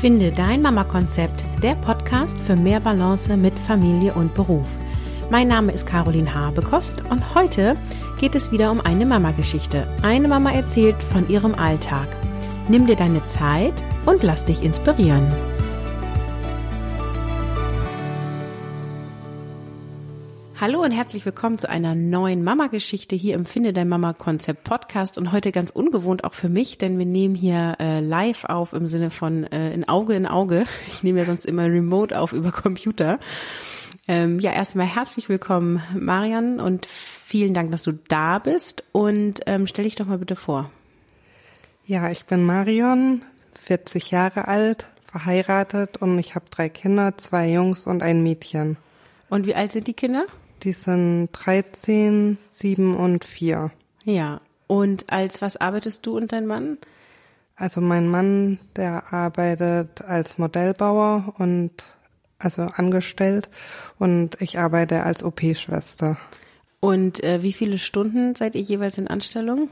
Finde dein Mama-Konzept, der Podcast für mehr Balance mit Familie und Beruf. Mein Name ist Caroline Habekost und heute geht es wieder um eine Mama-Geschichte. Eine Mama erzählt von ihrem Alltag. Nimm dir deine Zeit und lass dich inspirieren. Hallo und herzlich willkommen zu einer neuen Mama-Geschichte hier im Finde dein Mama-Konzept Podcast und heute ganz ungewohnt auch für mich, denn wir nehmen hier äh, live auf im Sinne von äh, in Auge in Auge. Ich nehme ja sonst immer remote auf über Computer. Ähm, ja, erstmal herzlich willkommen, Marian, und vielen Dank, dass du da bist. Und ähm, stell dich doch mal bitte vor. Ja, ich bin Marion, 40 Jahre alt, verheiratet und ich habe drei Kinder, zwei Jungs und ein Mädchen. Und wie alt sind die Kinder? Die sind 13, 7 und 4. Ja. Und als was arbeitest du und dein Mann? Also mein Mann, der arbeitet als Modellbauer und also angestellt und ich arbeite als OP-Schwester. Und äh, wie viele Stunden seid ihr jeweils in Anstellung?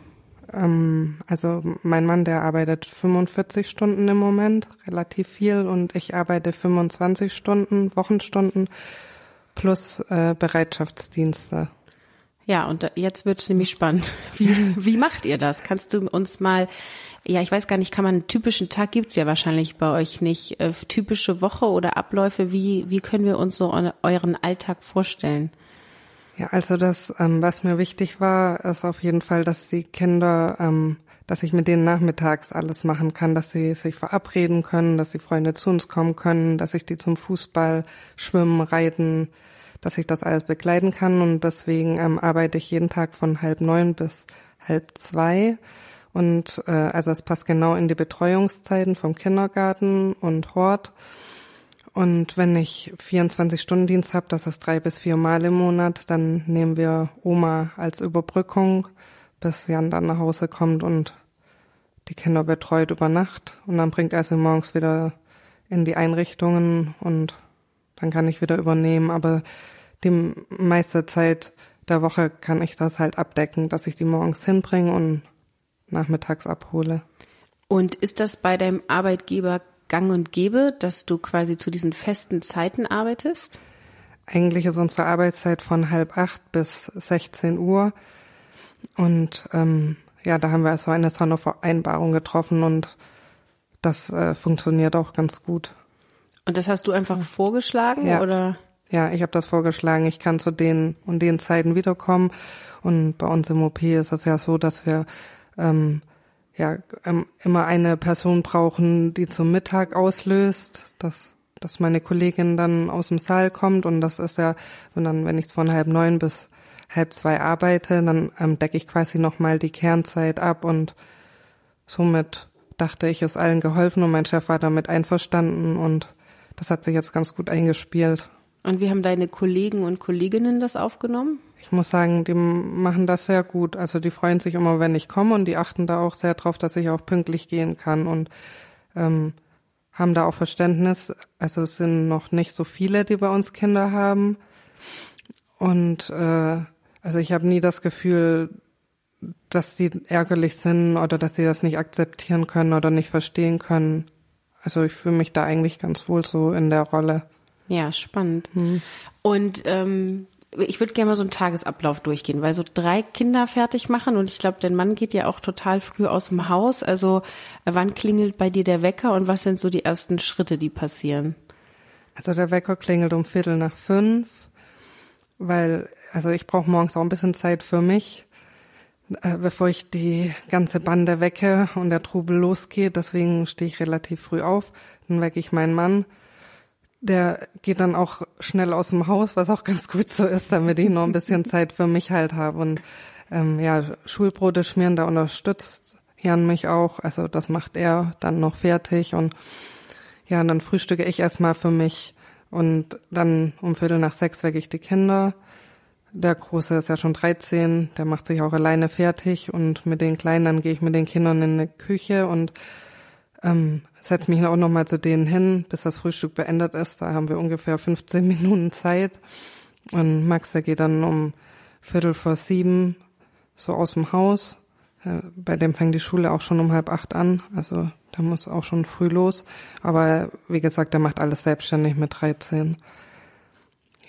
Ähm, also mein Mann, der arbeitet 45 Stunden im Moment, relativ viel, und ich arbeite 25 Stunden, Wochenstunden plus äh, Bereitschaftsdienste. Ja, und jetzt wird's nämlich spannend. Wie, wie macht ihr das? Kannst du uns mal, ja, ich weiß gar nicht, kann man einen typischen Tag gibt's ja wahrscheinlich bei euch nicht, äh, typische Woche oder Abläufe, wie, wie können wir uns so euren Alltag vorstellen? Ja, also das, ähm, was mir wichtig war, ist auf jeden Fall, dass die Kinder ähm, dass ich mit denen nachmittags alles machen kann, dass sie sich verabreden können, dass die Freunde zu uns kommen können, dass ich die zum Fußball, Schwimmen, Reiten, dass ich das alles begleiten kann. Und deswegen ähm, arbeite ich jeden Tag von halb neun bis halb zwei. Und äh, also es passt genau in die Betreuungszeiten vom Kindergarten und Hort. Und wenn ich 24-Stunden-Dienst habe, das ist drei bis vier Mal im Monat, dann nehmen wir Oma als Überbrückung bis Jan dann nach Hause kommt und die Kinder betreut über Nacht und dann bringt er sie morgens wieder in die Einrichtungen und dann kann ich wieder übernehmen. Aber die meiste Zeit der Woche kann ich das halt abdecken, dass ich die morgens hinbringe und nachmittags abhole. Und ist das bei deinem Arbeitgeber gang und gäbe, dass du quasi zu diesen festen Zeiten arbeitest? Eigentlich ist unsere Arbeitszeit von halb acht bis 16 Uhr. Und ähm, ja, da haben wir so eine Sondervereinbarung getroffen und das äh, funktioniert auch ganz gut. Und das hast du einfach vorgeschlagen ja. oder? Ja, ich habe das vorgeschlagen. Ich kann zu den und den Zeiten wiederkommen. Und bei uns im OP ist es ja so, dass wir ähm, ja ähm, immer eine Person brauchen, die zum Mittag auslöst, dass dass meine Kollegin dann aus dem Saal kommt und das ist ja, und dann, wenn ich von halb neun bis halb zwei arbeite, dann ähm, decke ich quasi nochmal die Kernzeit ab und somit dachte ich, ist allen geholfen und mein Chef war damit einverstanden und das hat sich jetzt ganz gut eingespielt. Und wie haben deine Kollegen und Kolleginnen das aufgenommen? Ich muss sagen, die machen das sehr gut. Also die freuen sich immer, wenn ich komme und die achten da auch sehr drauf, dass ich auch pünktlich gehen kann und ähm, haben da auch Verständnis. Also es sind noch nicht so viele, die bei uns Kinder haben. Und äh, also ich habe nie das Gefühl, dass sie ärgerlich sind oder dass sie das nicht akzeptieren können oder nicht verstehen können. Also ich fühle mich da eigentlich ganz wohl so in der Rolle. Ja, spannend. Hm. Und ähm, ich würde gerne mal so einen Tagesablauf durchgehen, weil so drei Kinder fertig machen und ich glaube, dein Mann geht ja auch total früh aus dem Haus. Also wann klingelt bei dir der Wecker und was sind so die ersten Schritte, die passieren? Also der Wecker klingelt um Viertel nach fünf, weil also ich brauche morgens auch ein bisschen Zeit für mich, äh, bevor ich die ganze Bande wecke und der Trubel losgeht. Deswegen stehe ich relativ früh auf. Dann wecke ich meinen Mann. Der geht dann auch schnell aus dem Haus, was auch ganz gut so ist, damit ich noch ein bisschen Zeit für mich halt habe. Und ähm, ja, Schulbrote schmieren, da unterstützt Jan mich auch. Also das macht er dann noch fertig. Und ja, dann frühstücke ich erstmal für mich. Und dann um Viertel nach sechs wecke ich die Kinder. Der Große ist ja schon 13, der macht sich auch alleine fertig und mit den Kleinen, dann gehe ich mit den Kindern in die Küche und ähm, setze mich auch nochmal zu denen hin, bis das Frühstück beendet ist. Da haben wir ungefähr 15 Minuten Zeit. Und Max, der geht dann um Viertel vor sieben so aus dem Haus, Äh, bei dem fängt die Schule auch schon um halb acht an. Also der muss auch schon früh los. Aber wie gesagt, der macht alles selbstständig mit 13.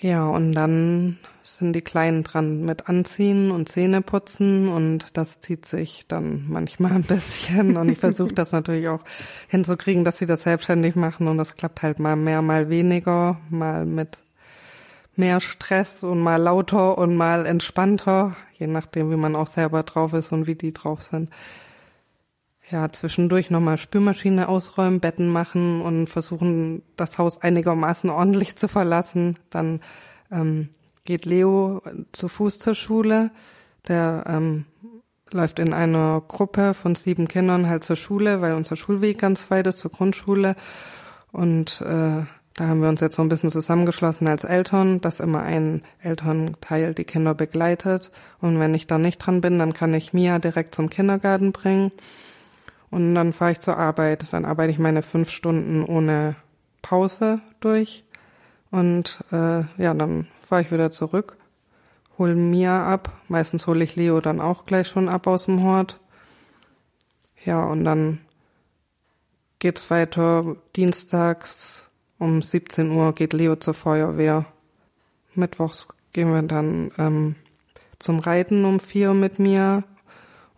Ja, und dann sind die Kleinen dran mit Anziehen und Zähne putzen und das zieht sich dann manchmal ein bisschen und ich versuche das natürlich auch hinzukriegen, dass sie das selbstständig machen und das klappt halt mal mehr, mal weniger, mal mit mehr Stress und mal lauter und mal entspannter, je nachdem, wie man auch selber drauf ist und wie die drauf sind. Ja, zwischendurch nochmal Spülmaschine ausräumen, Betten machen und versuchen, das Haus einigermaßen ordentlich zu verlassen. Dann ähm, geht Leo zu Fuß zur Schule. Der ähm, läuft in einer Gruppe von sieben Kindern halt zur Schule, weil unser Schulweg ganz weit ist zur Grundschule. Und äh, da haben wir uns jetzt so ein bisschen zusammengeschlossen als Eltern, dass immer ein Elternteil die Kinder begleitet. Und wenn ich da nicht dran bin, dann kann ich Mia direkt zum Kindergarten bringen. Und dann fahre ich zur Arbeit. Dann arbeite ich meine fünf Stunden ohne Pause durch. Und äh, ja, dann fahre ich wieder zurück, hole Mia ab. Meistens hole ich Leo dann auch gleich schon ab aus dem Hort. Ja, und dann geht's weiter dienstags um 17 Uhr geht Leo zur Feuerwehr. Mittwochs gehen wir dann ähm, zum Reiten um vier mit mir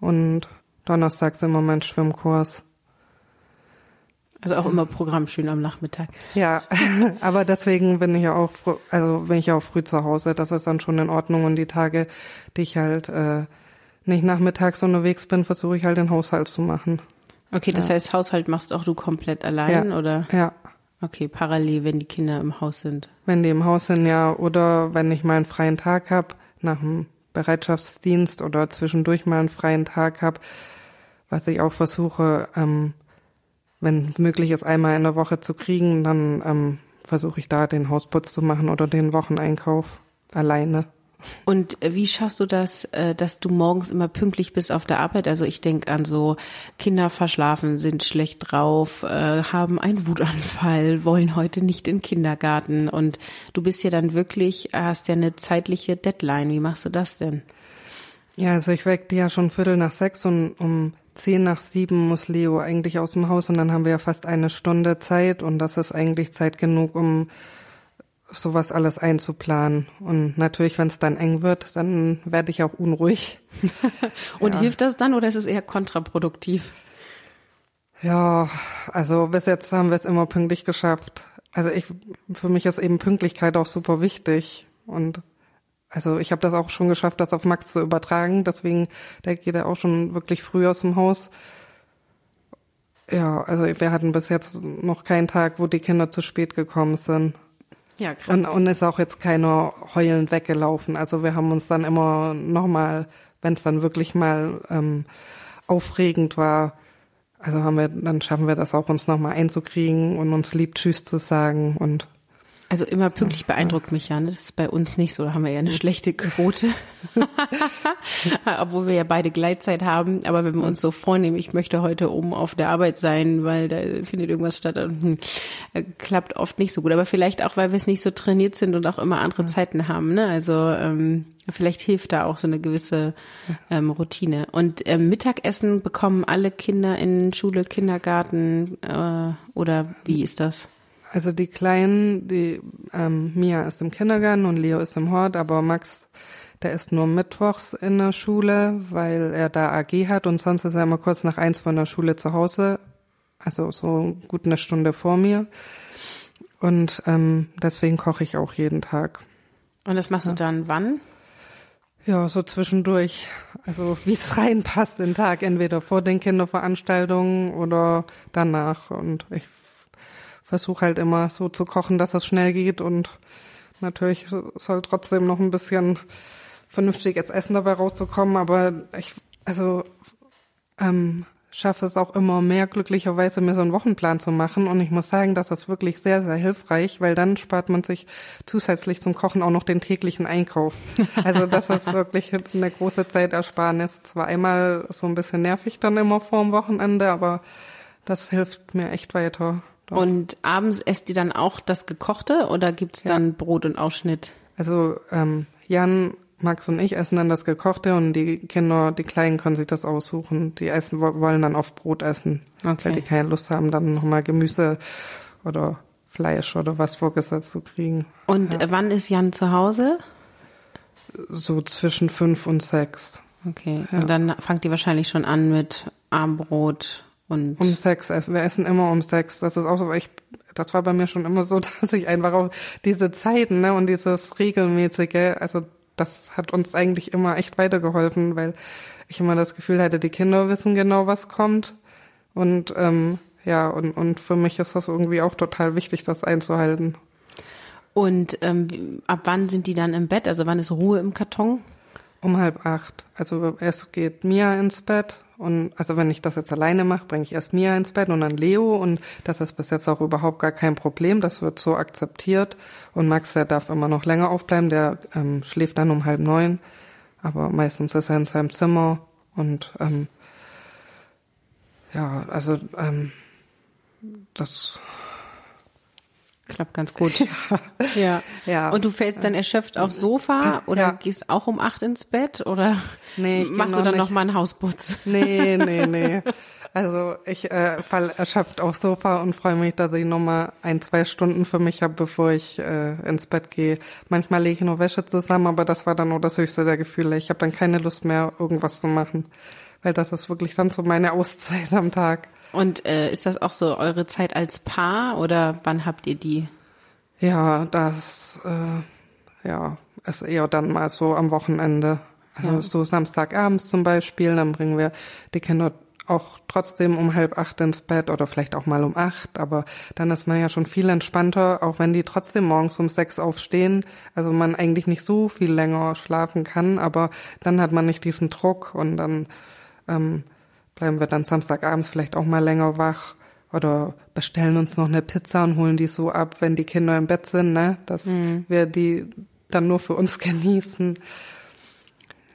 und donnerstags im Moment Schwimmkurs. Also auch immer Programm schön am Nachmittag. Ja, aber deswegen bin ich ja auch, also bin ich ja auch früh zu Hause. Das ist dann schon in Ordnung. Und die Tage, die ich halt äh, nicht nachmittags unterwegs bin, versuche ich halt den Haushalt zu machen. Okay, das ja. heißt, Haushalt machst auch du komplett allein, ja. oder? Ja. Okay, parallel, wenn die Kinder im Haus sind. Wenn die im Haus sind, ja. Oder wenn ich mal einen freien Tag habe, nach dem Bereitschaftsdienst oder zwischendurch mal einen freien Tag habe, was ich auch versuche, ähm, wenn möglich ist, einmal in der Woche zu kriegen, dann ähm, versuche ich da den Hausputz zu machen oder den Wocheneinkauf alleine. Und wie schaffst du das, äh, dass du morgens immer pünktlich bist auf der Arbeit? Also ich denke an so Kinder verschlafen, sind schlecht drauf, äh, haben einen Wutanfall, wollen heute nicht in den Kindergarten und du bist ja dann wirklich, hast ja eine zeitliche Deadline. Wie machst du das denn? Ja, also ich weckte ja schon Viertel nach sechs und um zehn nach sieben muss Leo eigentlich aus dem Haus und dann haben wir ja fast eine Stunde Zeit und das ist eigentlich Zeit genug, um sowas alles einzuplanen. Und natürlich, wenn es dann eng wird, dann werde ich auch unruhig. und ja. hilft das dann oder ist es eher kontraproduktiv? Ja, also bis jetzt haben wir es immer pünktlich geschafft. Also ich, für mich ist eben Pünktlichkeit auch super wichtig. Und also ich habe das auch schon geschafft, das auf Max zu übertragen. Deswegen, der geht ja auch schon wirklich früh aus dem Haus. Ja, also wir hatten bis jetzt noch keinen Tag, wo die Kinder zu spät gekommen sind. Ja, krass. Und, und ist auch jetzt keiner heulend weggelaufen. Also wir haben uns dann immer nochmal, wenn es dann wirklich mal ähm, aufregend war, also haben wir, dann schaffen wir das auch, uns nochmal einzukriegen und uns lieb Tschüss zu sagen und also immer pünktlich beeindruckt mich ja. Ne? Das ist bei uns nicht so. Da haben wir ja eine schlechte Quote. Obwohl wir ja beide Gleitzeit haben. Aber wenn wir uns so vornehmen, ich möchte heute oben auf der Arbeit sein, weil da findet irgendwas statt, hm, äh, klappt oft nicht so gut. Aber vielleicht auch, weil wir es nicht so trainiert sind und auch immer andere Zeiten haben. Ne? Also ähm, vielleicht hilft da auch so eine gewisse ähm, Routine. Und ähm, Mittagessen bekommen alle Kinder in Schule, Kindergarten äh, oder wie ist das? Also die Kleinen, die ähm, Mia ist im Kindergarten und Leo ist im Hort, aber Max, der ist nur mittwochs in der Schule, weil er da AG hat und sonst ist er immer kurz nach eins von der Schule zu Hause, also so gut eine Stunde vor mir. Und ähm, deswegen koche ich auch jeden Tag. Und das machst ja. du dann wann? Ja, so zwischendurch. Also wie es reinpasst den Tag, entweder vor den Kinderveranstaltungen oder danach. Und ich versuche halt immer so zu kochen, dass es schnell geht und natürlich soll trotzdem noch ein bisschen vernünftiges Essen dabei rauszukommen, aber ich, also ähm, schaffe es auch immer mehr glücklicherweise mir so einen Wochenplan zu machen und ich muss sagen, das ist wirklich sehr, sehr hilfreich, weil dann spart man sich zusätzlich zum Kochen auch noch den täglichen Einkauf. Also das ist wirklich eine große Zeitersparnis. Zwar einmal so ein bisschen nervig dann immer vorm Wochenende, aber das hilft mir echt weiter. Doch. Und abends esst ihr dann auch das Gekochte oder gibt's dann ja. Brot und Ausschnitt? Also ähm, Jan Max und ich essen dann das Gekochte und die Kinder, die Kleinen können sich das aussuchen. Die essen, wollen dann auf Brot essen, okay. weil die keine Lust haben, dann nochmal Gemüse oder Fleisch oder was vorgesetzt zu kriegen. Und ja. wann ist Jan zu Hause? So zwischen fünf und sechs. Okay. Ja. Und dann fangt ihr wahrscheinlich schon an mit Armbrot und. Um. Also wir essen immer um sechs. Das ist auch so, ich, das war bei mir schon immer so, dass ich einfach auch diese Zeiten, ne, und dieses regelmäßige, also das hat uns eigentlich immer echt weitergeholfen, weil ich immer das Gefühl hatte, die Kinder wissen genau, was kommt. Und ähm, ja, und, und für mich ist das irgendwie auch total wichtig, das einzuhalten. Und ähm, ab wann sind die dann im Bett? Also wann ist Ruhe im Karton? Um halb acht. Also es geht Mia ins Bett und also wenn ich das jetzt alleine mache, bringe ich erst Mia ins Bett und dann Leo und das ist bis jetzt auch überhaupt gar kein Problem. Das wird so akzeptiert und Max, der darf immer noch länger aufbleiben. Der ähm, schläft dann um halb neun, aber meistens ist er in seinem Zimmer und ähm, ja, also ähm, das klappt ganz gut. Ja. ja. ja. Und du fällst dann erschöpft aufs Sofa oder ja. gehst auch um acht ins Bett oder nee, machst du dann noch, noch mal einen Hausputz? Nee, nee, nee. Also ich äh, fall erschöpft aufs Sofa und freue mich, dass ich noch mal ein, zwei Stunden für mich habe, bevor ich äh, ins Bett gehe. Manchmal lege ich nur Wäsche zusammen, aber das war dann nur das höchste der Gefühle. Ich habe dann keine Lust mehr, irgendwas zu machen, weil das ist wirklich dann so meine Auszeit am Tag. Und äh, ist das auch so eure Zeit als Paar oder wann habt ihr die? Ja, das äh, ja ist eher dann mal so am Wochenende. Also ja. so Samstagabends zum Beispiel, dann bringen wir die Kinder auch trotzdem um halb acht ins Bett oder vielleicht auch mal um acht, aber dann ist man ja schon viel entspannter, auch wenn die trotzdem morgens um sechs aufstehen. Also man eigentlich nicht so viel länger schlafen kann, aber dann hat man nicht diesen Druck und dann ähm, bleiben wir dann Samstagabends vielleicht auch mal länger wach oder bestellen uns noch eine Pizza und holen die so ab, wenn die Kinder im Bett sind, ne? Dass mhm. wir die dann nur für uns genießen.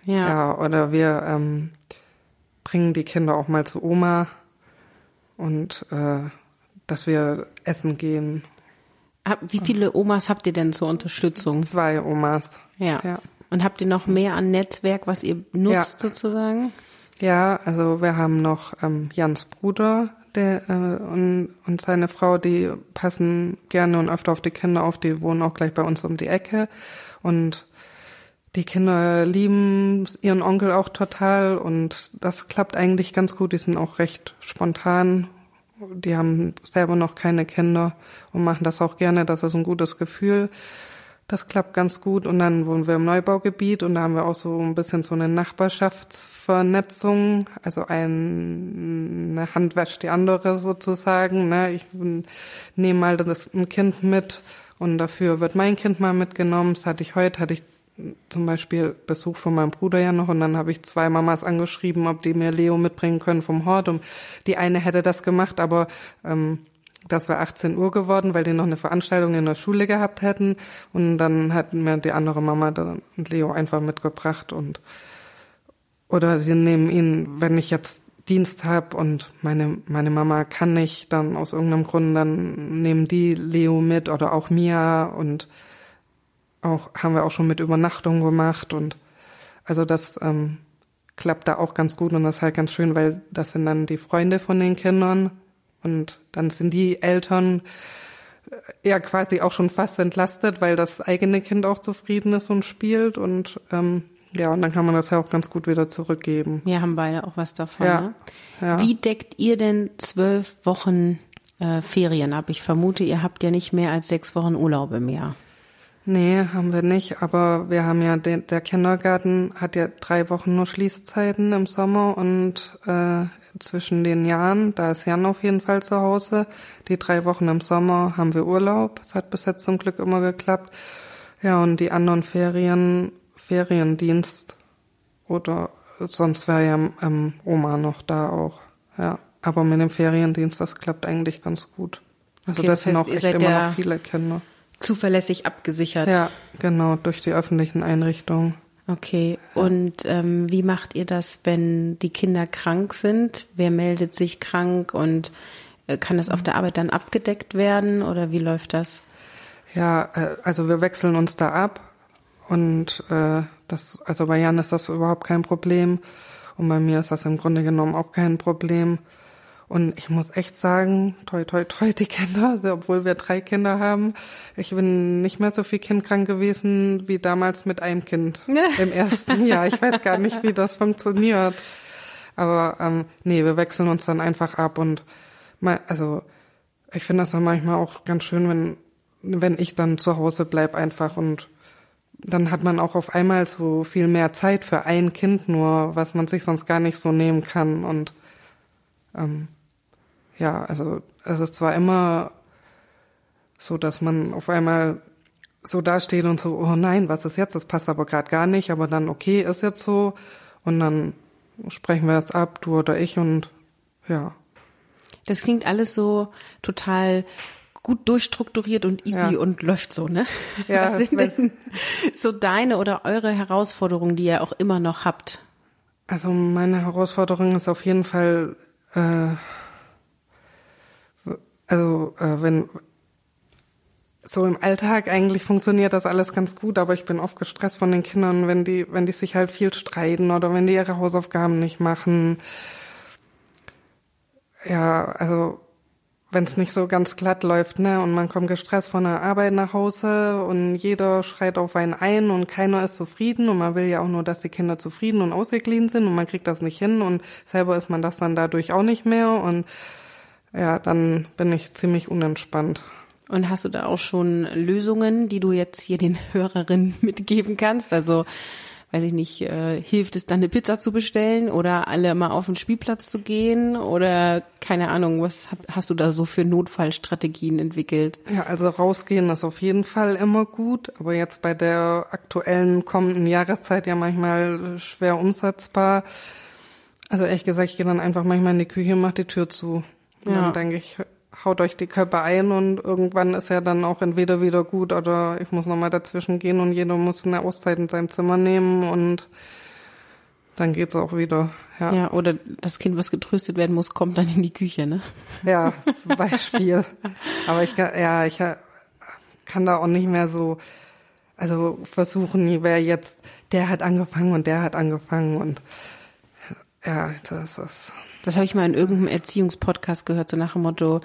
Ja. ja oder wir ähm, bringen die Kinder auch mal zu Oma und äh, dass wir essen gehen. Wie viele Omas habt ihr denn zur Unterstützung? Zwei Omas. Ja. ja. Und habt ihr noch mehr an Netzwerk, was ihr nutzt ja. sozusagen? Ja, also wir haben noch ähm, Jans Bruder der, äh, und, und seine Frau, die passen gerne und öfter auf die Kinder auf, die wohnen auch gleich bei uns um die Ecke. Und die Kinder lieben ihren Onkel auch total und das klappt eigentlich ganz gut. Die sind auch recht spontan. Die haben selber noch keine Kinder und machen das auch gerne. Das ist ein gutes Gefühl. Das klappt ganz gut. Und dann wohnen wir im Neubaugebiet und da haben wir auch so ein bisschen so eine Nachbarschaftsvernetzung. Also eine Hand wäscht die andere sozusagen. Ne? Ich nehme mal das, ein Kind mit und dafür wird mein Kind mal mitgenommen. Das hatte ich heute, hatte ich zum Beispiel Besuch von meinem Bruder ja noch und dann habe ich zwei Mamas angeschrieben, ob die mir Leo mitbringen können vom Hort. Und die eine hätte das gemacht, aber ähm, das war 18 Uhr geworden, weil die noch eine Veranstaltung in der Schule gehabt hätten. Und dann hat mir die andere Mama und Leo einfach mitgebracht und oder sie nehmen ihn, wenn ich jetzt Dienst habe und meine meine Mama kann nicht, dann aus irgendeinem Grund, dann nehmen die Leo mit oder auch Mia und auch haben wir auch schon mit Übernachtung gemacht und also das ähm, klappt da auch ganz gut und das ist halt ganz schön, weil das sind dann die Freunde von den Kindern und dann sind die Eltern äh, ja quasi auch schon fast entlastet, weil das eigene Kind auch zufrieden ist und spielt. Und ähm, ja, und dann kann man das ja auch ganz gut wieder zurückgeben. Wir haben beide auch was davon. Ja, ne? ja. Wie deckt ihr denn zwölf Wochen äh, Ferien ab? Ich vermute, ihr habt ja nicht mehr als sechs Wochen Urlaub im Jahr. Nee, haben wir nicht, aber wir haben ja, den, der Kindergarten hat ja drei Wochen nur Schließzeiten im Sommer und äh, zwischen den Jahren. Da ist Jan auf jeden Fall zu Hause. Die drei Wochen im Sommer haben wir Urlaub. Es hat bis jetzt zum Glück immer geklappt. Ja, und die anderen Ferien, Feriendienst oder sonst wäre ja ähm, Oma noch da auch. Ja, aber mit dem Feriendienst, das klappt eigentlich ganz gut. Also okay, das, das heißt, sind auch echt immer noch viele Kinder. Zuverlässig abgesichert. Ja, genau, durch die öffentlichen Einrichtungen. Okay, und ähm, wie macht ihr das, wenn die Kinder krank sind? Wer meldet sich krank und äh, kann das auf der Arbeit dann abgedeckt werden oder wie läuft das? Ja, äh, also wir wechseln uns da ab und äh, das, also bei Jan ist das überhaupt kein Problem. Und bei mir ist das im Grunde genommen auch kein Problem. Und ich muss echt sagen, toi, toi, toi, die Kinder, also obwohl wir drei Kinder haben, ich bin nicht mehr so viel kindkrank gewesen wie damals mit einem Kind im ersten Jahr. Ich weiß gar nicht, wie das funktioniert. Aber ähm, nee, wir wechseln uns dann einfach ab und mal, also ich finde das dann manchmal auch ganz schön, wenn, wenn ich dann zu Hause bleib einfach und dann hat man auch auf einmal so viel mehr Zeit für ein Kind nur, was man sich sonst gar nicht so nehmen kann. Und ähm, ja, also es ist zwar immer so, dass man auf einmal so dasteht und so, oh nein, was ist jetzt? Das passt aber gerade gar nicht, aber dann, okay, ist jetzt so. Und dann sprechen wir es ab, du oder ich, und ja. Das klingt alles so total gut durchstrukturiert und easy ja. und läuft so, ne? Ja, Was sind denn so deine oder eure Herausforderungen, die ihr auch immer noch habt? Also meine Herausforderung ist auf jeden Fall, äh, also äh, wenn so im Alltag eigentlich funktioniert das alles ganz gut, aber ich bin oft gestresst von den Kindern, wenn die, wenn die sich halt viel streiten oder wenn die ihre Hausaufgaben nicht machen. Ja, also wenn es nicht so ganz glatt läuft, ne, und man kommt gestresst von der Arbeit nach Hause und jeder schreit auf einen ein und keiner ist zufrieden und man will ja auch nur, dass die Kinder zufrieden und ausgeglichen sind und man kriegt das nicht hin und selber ist man das dann dadurch auch nicht mehr und ja, dann bin ich ziemlich unentspannt. Und hast du da auch schon Lösungen, die du jetzt hier den Hörerinnen mitgeben kannst? Also, weiß ich nicht, äh, hilft es dann eine Pizza zu bestellen oder alle mal auf den Spielplatz zu gehen oder keine Ahnung, was hast du da so für Notfallstrategien entwickelt? Ja, also rausgehen ist auf jeden Fall immer gut, aber jetzt bei der aktuellen kommenden Jahreszeit ja manchmal schwer umsetzbar. Also ehrlich gesagt, ich gehe dann einfach manchmal in die Küche und mache die Tür zu. Und ja. dann denke ich, haut euch die Körper ein und irgendwann ist er dann auch entweder wieder gut oder ich muss nochmal dazwischen gehen und jeder muss eine Auszeit in seinem Zimmer nehmen und dann geht's auch wieder. Ja. ja, oder das Kind, was getröstet werden muss, kommt dann in die Küche, ne? Ja, zum Beispiel. Aber ich kann, ja, ich kann da auch nicht mehr so, also versuchen, wer jetzt, der hat angefangen und der hat angefangen und ja, das ist. Das habe ich mal in irgendeinem Erziehungspodcast gehört, so nach dem Motto,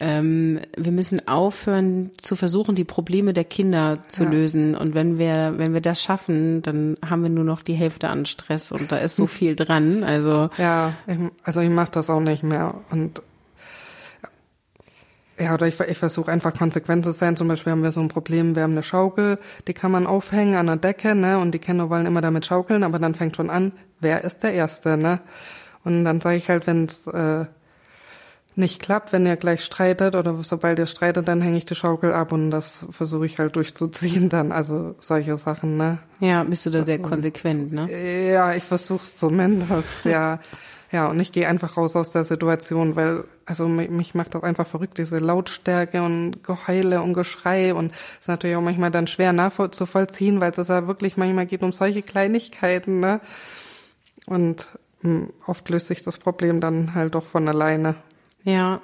ähm, wir müssen aufhören zu versuchen, die Probleme der Kinder zu ja. lösen. Und wenn wir, wenn wir das schaffen, dann haben wir nur noch die Hälfte an Stress und da ist so viel dran. Also ja, ich, also ich mache das auch nicht mehr und ja, oder ich, ich versuche einfach konsequent zu sein. Zum Beispiel haben wir so ein Problem, wir haben eine Schaukel, die kann man aufhängen an der Decke, ne? Und die Kinder wollen immer damit schaukeln, aber dann fängt schon an, wer ist der Erste, ne? Und dann sage ich halt, wenn es äh, nicht klappt, wenn ihr gleich streitet oder sobald ihr streitet, dann hänge ich die Schaukel ab und das versuche ich halt durchzuziehen dann, also solche Sachen, ne? Ja, bist du da sehr konsequent, ne? Ja, ich versuch's zumindest, ja. Ja, und ich gehe einfach raus aus der Situation, weil, also mich macht das einfach verrückt, diese Lautstärke und Geheule und Geschrei und ist natürlich auch manchmal dann schwer nachzuvollziehen, weil es ja wirklich manchmal geht um solche Kleinigkeiten, ne? Und hm, oft löst sich das Problem dann halt doch von alleine. Ja,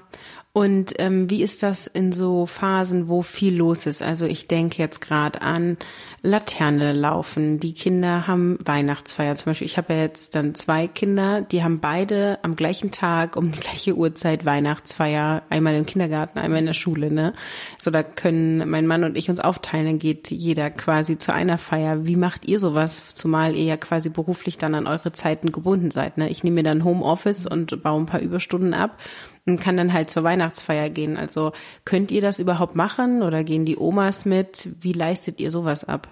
und ähm, wie ist das in so Phasen, wo viel los ist? Also ich denke jetzt gerade an Laterne laufen. Die Kinder haben Weihnachtsfeier. Zum Beispiel, ich habe ja jetzt dann zwei Kinder, die haben beide am gleichen Tag um die gleiche Uhrzeit Weihnachtsfeier. Einmal im Kindergarten, einmal in der Schule. Ne? So da können mein Mann und ich uns aufteilen. Dann geht jeder quasi zu einer Feier. Wie macht ihr sowas? Zumal ihr ja quasi beruflich dann an eure Zeiten gebunden seid. Ne? Ich nehme mir dann Homeoffice und baue ein paar Überstunden ab und kann dann halt zur Weihnachtsfeier gehen. Also könnt ihr das überhaupt machen oder gehen die Omas mit? Wie leistet ihr sowas ab?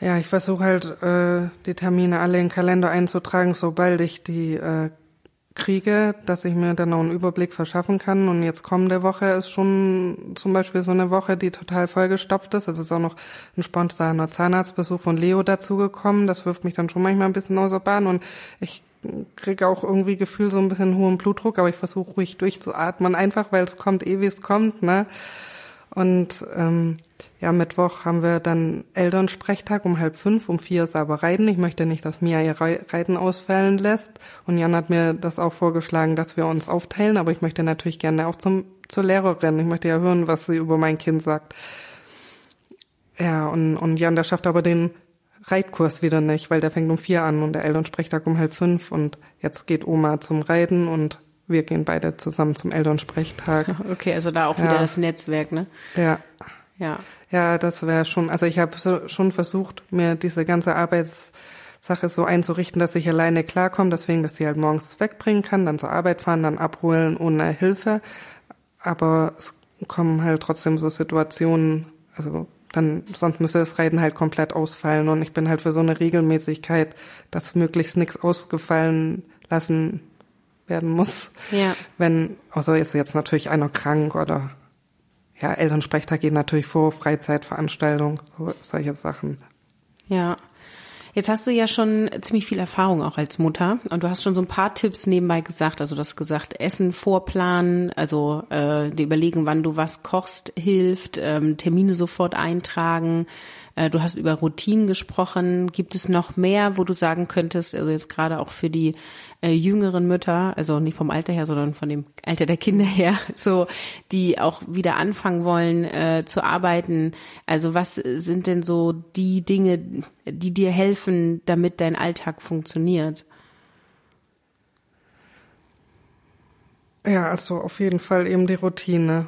Ja, ich versuche halt äh, die Termine alle in den Kalender einzutragen, sobald ich die äh, kriege, dass ich mir dann auch einen Überblick verschaffen kann. Und jetzt kommende Woche ist schon zum Beispiel so eine Woche, die total vollgestopft ist. Es ist auch noch ein spontaner Zahnarztbesuch von Leo dazugekommen. Das wirft mich dann schon manchmal ein bisschen aus der Bahn. Und ich kriege auch irgendwie Gefühl so ein bisschen hohen Blutdruck, aber ich versuche ruhig durchzuatmen, einfach weil es kommt eh, wie es kommt, ne? Und ähm, ja, Mittwoch haben wir dann Elternsprechtag um halb fünf, um vier ist aber Reiten. Ich möchte nicht, dass Mia ihr Reiten ausfallen lässt. Und Jan hat mir das auch vorgeschlagen, dass wir uns aufteilen, aber ich möchte natürlich gerne auch zum, zur Lehrerin. Ich möchte ja hören, was sie über mein Kind sagt. Ja, und, und Jan, der schafft aber den Reitkurs wieder nicht, weil der fängt um vier an und der Elternsprechtag um halb fünf und jetzt geht Oma zum Reiten und wir gehen beide zusammen zum Elternsprechtag. Okay, also da auch wieder ja. das Netzwerk, ne? Ja. Ja. Ja, das wäre schon, also ich habe so, schon versucht, mir diese ganze Arbeitssache so einzurichten, dass ich alleine klarkomme, deswegen, dass sie halt morgens wegbringen kann, dann zur Arbeit fahren, dann abholen ohne Hilfe. Aber es kommen halt trotzdem so Situationen, also dann sonst müsste das Reiten halt komplett ausfallen und ich bin halt für so eine Regelmäßigkeit, dass möglichst nichts ausgefallen lassen werden muss. Ja. Wenn, außer ist jetzt natürlich einer krank oder ja, Elternsprechtag geht natürlich vor, Freizeitveranstaltung, so, solche Sachen. Ja. Jetzt hast du ja schon ziemlich viel Erfahrung auch als Mutter und du hast schon so ein paar Tipps nebenbei gesagt. Also du hast gesagt, Essen vorplanen, also äh, dir überlegen, wann du was kochst, hilft, ähm, Termine sofort eintragen, du hast über Routinen gesprochen. Gibt es noch mehr, wo du sagen könntest, also jetzt gerade auch für die äh, jüngeren Mütter, also nicht vom Alter her, sondern von dem Alter der Kinder her, so die auch wieder anfangen wollen äh, zu arbeiten. Also was sind denn so die Dinge, die dir helfen, damit dein Alltag funktioniert? Ja, also auf jeden Fall eben die Routine.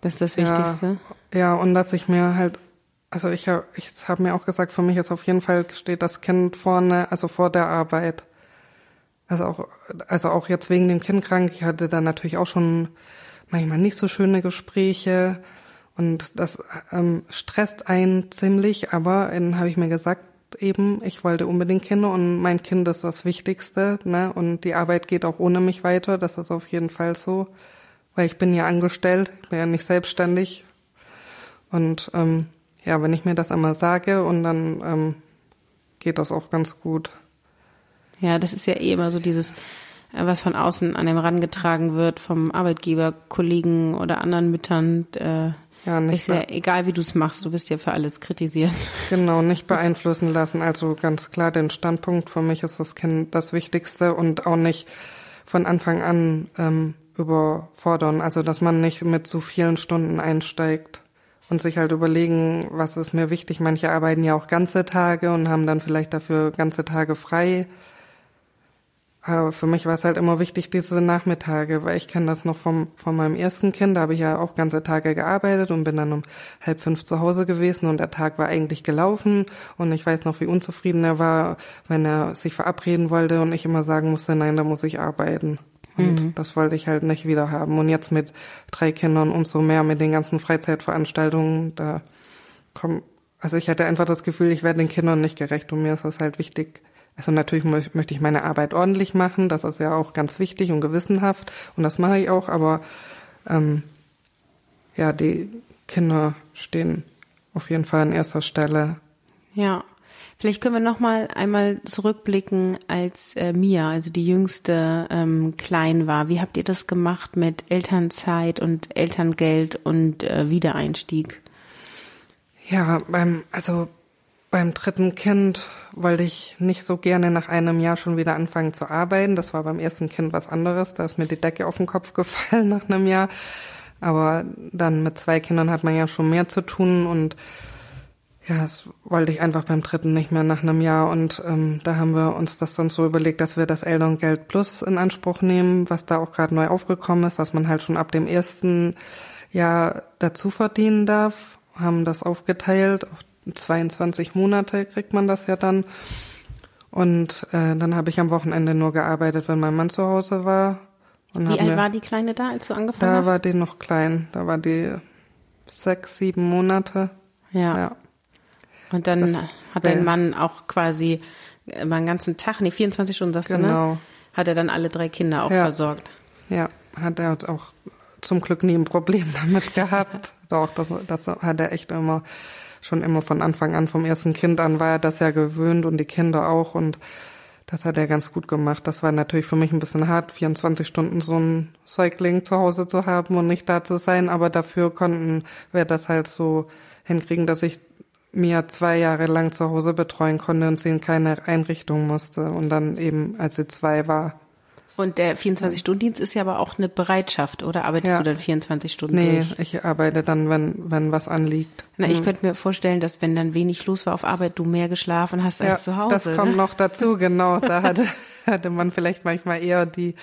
Das ist das Wichtigste. Ja, ja und dass ich mir halt also ich habe ich hab mir auch gesagt, für mich ist auf jeden Fall steht das Kind vorne, also vor der Arbeit. Also auch, also auch jetzt wegen dem Kind krank. Ich hatte dann natürlich auch schon manchmal nicht so schöne Gespräche und das ähm, stresst einen ziemlich. Aber dann habe ich mir gesagt, eben, ich wollte unbedingt Kinder und mein Kind ist das Wichtigste, ne? Und die Arbeit geht auch ohne mich weiter. Das ist auf jeden Fall so, weil ich bin ja angestellt, ich bin ja nicht selbstständig und ähm, ja, wenn ich mir das einmal sage und dann ähm, geht das auch ganz gut. Ja, das ist ja eh immer so dieses, äh, was von außen an dem rangetragen wird, vom Arbeitgeber, Kollegen oder anderen Müttern. Äh, ja, nicht ist ja egal, wie du es machst, du wirst ja für alles kritisiert. Genau, nicht beeinflussen lassen. Also ganz klar, den Standpunkt für mich ist das Kind das Wichtigste und auch nicht von Anfang an ähm, überfordern. Also dass man nicht mit zu vielen Stunden einsteigt und sich halt überlegen, was ist mir wichtig. Manche arbeiten ja auch ganze Tage und haben dann vielleicht dafür ganze Tage frei. Aber für mich war es halt immer wichtig, diese Nachmittage, weil ich kenne das noch vom, von meinem ersten Kind, da habe ich ja auch ganze Tage gearbeitet und bin dann um halb fünf zu Hause gewesen und der Tag war eigentlich gelaufen und ich weiß noch, wie unzufrieden er war, wenn er sich verabreden wollte und ich immer sagen musste, nein, da muss ich arbeiten. Und mhm. das wollte ich halt nicht wieder haben. Und jetzt mit drei Kindern umso mehr mit den ganzen Freizeitveranstaltungen, da kommen, also ich hatte einfach das Gefühl, ich werde den Kindern nicht gerecht und mir ist das halt wichtig. Also natürlich möchte ich meine Arbeit ordentlich machen, das ist ja auch ganz wichtig und gewissenhaft und das mache ich auch, aber ähm, ja, die Kinder stehen auf jeden Fall an erster Stelle. Ja. Vielleicht können wir noch mal einmal zurückblicken, als äh, Mia, also die jüngste, ähm, klein war. Wie habt ihr das gemacht mit Elternzeit und Elterngeld und äh, Wiedereinstieg? Ja, beim also beim dritten Kind wollte ich nicht so gerne nach einem Jahr schon wieder anfangen zu arbeiten. Das war beim ersten Kind was anderes. Da ist mir die Decke auf den Kopf gefallen nach einem Jahr. Aber dann mit zwei Kindern hat man ja schon mehr zu tun und ja, das wollte ich einfach beim dritten nicht mehr nach einem Jahr. Und ähm, da haben wir uns das dann so überlegt, dass wir das Elterngeld Plus in Anspruch nehmen, was da auch gerade neu aufgekommen ist, dass man halt schon ab dem ersten Jahr dazu verdienen darf. Haben das aufgeteilt. Auf 22 Monate kriegt man das ja dann. Und äh, dann habe ich am Wochenende nur gearbeitet, wenn mein Mann zu Hause war. Wie alt war die Kleine da, als du angefangen da hast? Da war die noch klein. Da war die sechs, sieben Monate. Ja. ja. Und dann das hat dein Mann auch quasi immer einen ganzen Tag, nee, 24 Stunden sagst genau. du, ne? Genau. Hat er dann alle drei Kinder auch ja. versorgt? Ja, hat er auch zum Glück nie ein Problem damit gehabt. Doch, das, das hat er echt immer, schon immer von Anfang an, vom ersten Kind an war er das ja gewöhnt und die Kinder auch und das hat er ganz gut gemacht. Das war natürlich für mich ein bisschen hart, 24 Stunden so ein Säugling zu Hause zu haben und nicht da zu sein, aber dafür konnten wir das halt so hinkriegen, dass ich mir zwei Jahre lang zu Hause betreuen konnte und sie in keine Einrichtung musste und dann eben, als sie zwei war. Und der 24-Stunden-Dienst ist ja aber auch eine Bereitschaft, oder arbeitest Ja. du dann 24 Stunden Nee, durch? ich arbeite dann, wenn, wenn was anliegt. Na, ich könnte mir vorstellen, dass wenn dann wenig los war auf Arbeit, du mehr geschlafen hast als zu Hause. das kommt ne? noch dazu, genau. Da hatte, hatte man vielleicht manchmal eher die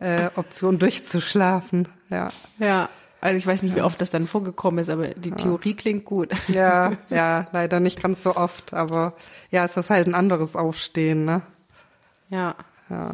äh, Option durchzuschlafen. Ja, Ja, also ich weiß nicht, wie oft das dann vorgekommen ist, aber die Theorie klingt gut. ja, ja, leider nicht ganz so oft, aber ja, es ist halt ein anderes Aufstehen, ne? Ja. Ja.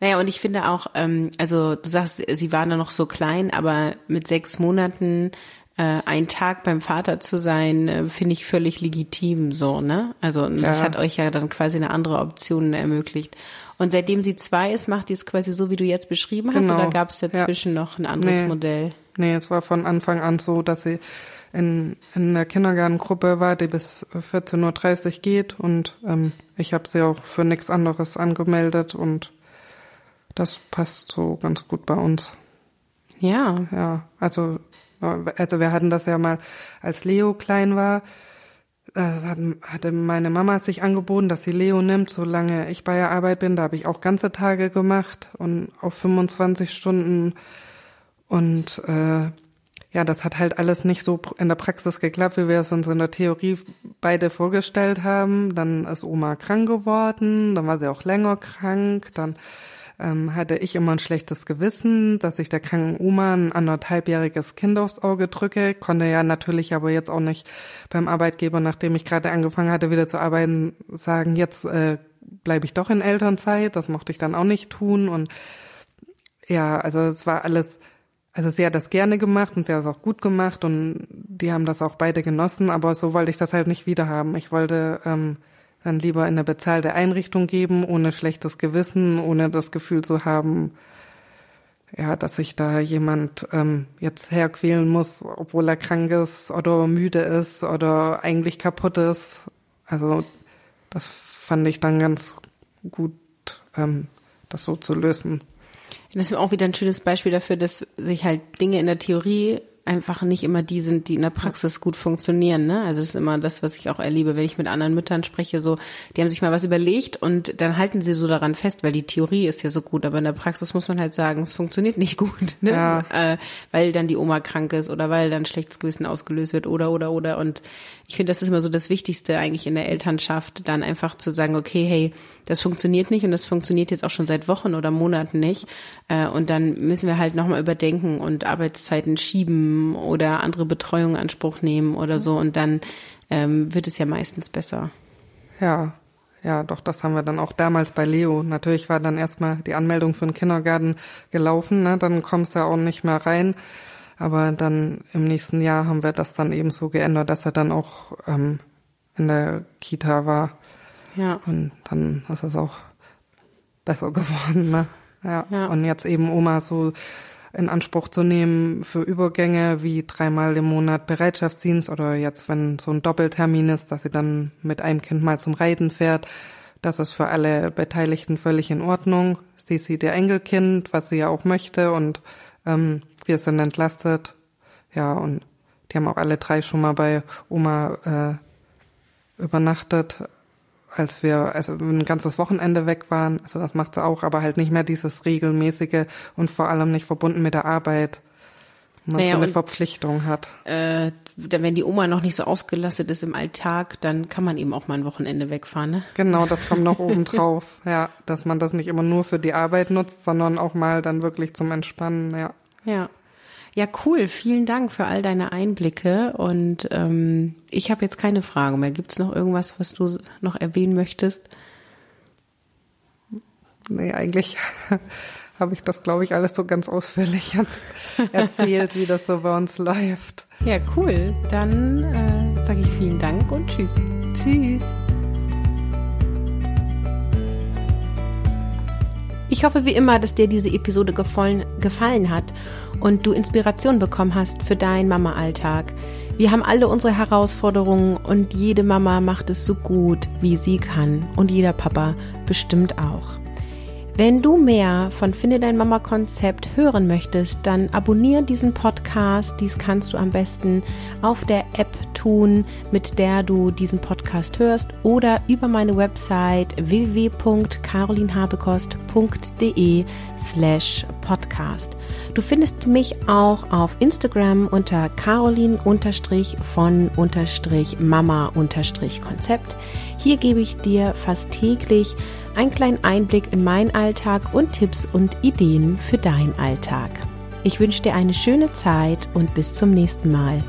Naja, und ich finde auch, ähm, also du sagst, sie waren da noch so klein, aber mit sechs Monaten äh, einen Tag beim Vater zu sein, äh, finde ich völlig legitim so, ne? Also und das Ja. hat euch ja dann quasi eine andere Option ermöglicht. Und seitdem sie zwei ist, macht die es quasi so, wie du jetzt beschrieben hast, Genau. oder gab es dazwischen noch ein anderes Nee. Modell? Nee, es war von Anfang an so, dass sie in, in der Kindergartengruppe war, die bis 14.30 Uhr geht und ähm, ich habe sie auch für nichts anderes angemeldet und das passt so ganz gut bei uns. Ja. Ja, also, also wir hatten das ja mal, als Leo klein war, äh, hat- hatte meine Mama sich angeboten, dass sie Leo nimmt, solange ich bei der Arbeit bin. Da habe ich auch ganze Tage gemacht und auf 25 Stunden. Und äh, ja, das hat halt alles nicht so in der Praxis geklappt, wie wir es uns in der Theorie beide vorgestellt haben. Dann ist Oma krank geworden, dann war sie auch länger krank, dann ähm, hatte ich immer ein schlechtes Gewissen, dass ich der kranken Oma ein anderthalbjähriges Kind aufs Auge drücke. Konnte ja natürlich aber jetzt auch nicht beim Arbeitgeber, nachdem ich gerade angefangen hatte, wieder zu arbeiten, sagen, jetzt äh, bleibe ich doch in Elternzeit. Das mochte ich dann auch nicht tun. Und ja, also es war alles, also sie hat das gerne gemacht und sie hat es auch gut gemacht und die haben das auch beide genossen, aber so wollte ich das halt nicht wieder haben. Ich wollte ähm, dann lieber in eine bezahlte Einrichtung geben, ohne schlechtes Gewissen, ohne das Gefühl zu haben, ja, dass sich da jemand ähm, jetzt herquälen muss, obwohl er krank ist oder müde ist oder eigentlich kaputt ist. Also das fand ich dann ganz gut, ähm, das so zu lösen. Das ist auch wieder ein schönes Beispiel dafür, dass sich halt Dinge in der Theorie einfach nicht immer die sind, die in der Praxis gut funktionieren. Ne? Also es ist immer das, was ich auch erlebe, wenn ich mit anderen Müttern spreche, so, die haben sich mal was überlegt und dann halten sie so daran fest, weil die Theorie ist ja so gut, aber in der Praxis muss man halt sagen, es funktioniert nicht gut, ne? Ja. äh, weil dann die Oma krank ist oder weil dann schlechtes Gewissen ausgelöst wird oder oder oder und ich finde, das ist immer so das Wichtigste eigentlich in der Elternschaft, dann einfach zu sagen, okay, hey, das funktioniert nicht und das funktioniert jetzt auch schon seit Wochen oder Monaten nicht äh, und dann müssen wir halt nochmal überdenken und Arbeitszeiten schieben oder andere Betreuung in Anspruch nehmen oder so und dann ähm, wird es ja meistens besser. Ja, ja, doch, das haben wir dann auch damals bei Leo. Natürlich war dann erstmal die Anmeldung für den Kindergarten gelaufen, ne? dann kommst du ja auch nicht mehr rein. Aber dann im nächsten Jahr haben wir das dann eben so geändert, dass er dann auch ähm, in der Kita war. Ja. Und dann ist es auch besser geworden, ne? Ja. Ja. Und jetzt eben Oma so in Anspruch zu nehmen für Übergänge wie dreimal im Monat Bereitschaftsdienst oder jetzt, wenn so ein Doppeltermin ist, dass sie dann mit einem Kind mal zum Reiten fährt. Das ist für alle Beteiligten völlig in Ordnung. Sie sieht ihr Enkelkind, was sie ja auch möchte und ähm, wir sind entlastet. Ja, und die haben auch alle drei schon mal bei Oma äh, übernachtet, als wir also ein ganzes Wochenende weg waren. Also das macht sie auch, aber halt nicht mehr dieses regelmäßige und vor allem nicht verbunden mit der Arbeit. wo Man Naja, so eine und- Verpflichtung hat. Äh, wenn die Oma noch nicht so ausgelastet ist im Alltag, dann kann man eben auch mal ein Wochenende wegfahren, ne? Genau, das kommt noch oben drauf. Ja, dass man das nicht immer nur für die Arbeit nutzt, sondern auch mal dann wirklich zum Entspannen, ja. Ja. Ja, cool. Vielen Dank für all deine Einblicke. Und ähm, ich habe jetzt keine Frage mehr. Gibt's noch irgendwas, was du noch erwähnen möchtest? Nee, eigentlich habe ich das, glaube ich, alles so ganz ausführlich jetzt erzählt, wie das so bei uns läuft. Ja, cool. Dann äh, sage ich vielen Dank und tschüss. Tschüss. Ich hoffe wie immer, dass dir diese Episode gefallen, gefallen hat und du Inspiration bekommen hast für deinen Mama-Alltag. Wir haben alle unsere Herausforderungen und jede Mama macht es so gut, wie sie kann und jeder Papa bestimmt auch. Wenn du mehr von Finde dein Mama Konzept hören möchtest, dann abonniere diesen Podcast. Dies kannst du am besten auf der App tun, mit der du diesen Podcast hörst oder über meine Website www.carolinhabekost.de slash podcast. Du findest mich auch auf Instagram unter carolin-von-mama-konzept. Hier gebe ich dir fast täglich einen kleinen Einblick in meinen Alltag und Tipps und Ideen für deinen Alltag. Ich wünsche dir eine schöne Zeit und bis zum nächsten Mal.